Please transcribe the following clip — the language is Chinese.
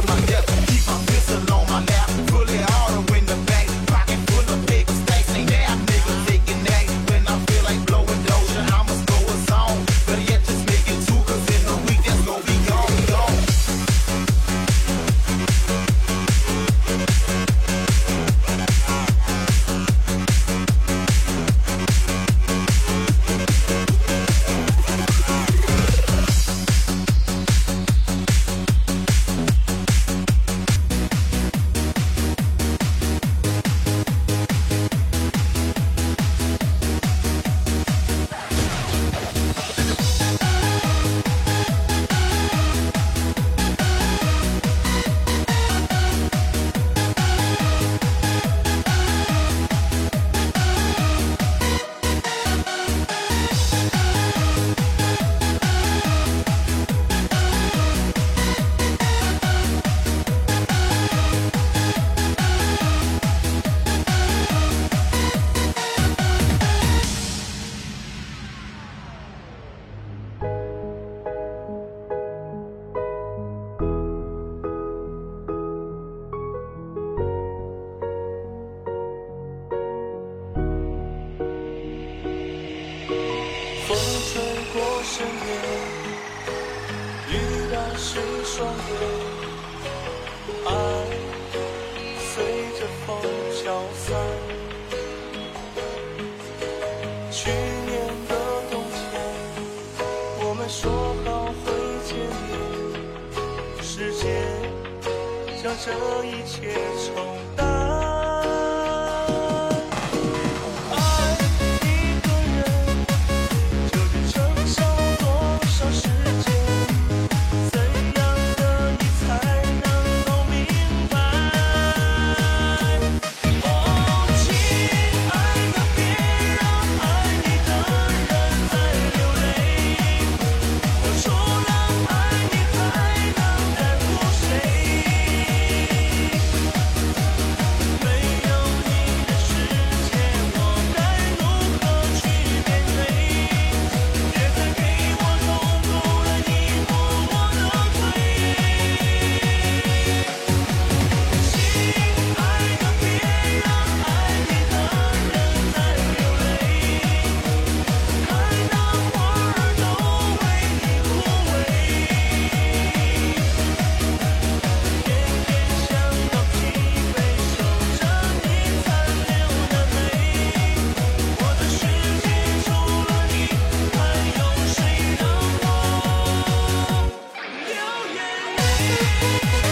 your mind. 双眼，爱随着风消散。去年的冬天，我们说好会见面，时间将这一切冲淡。Thank you.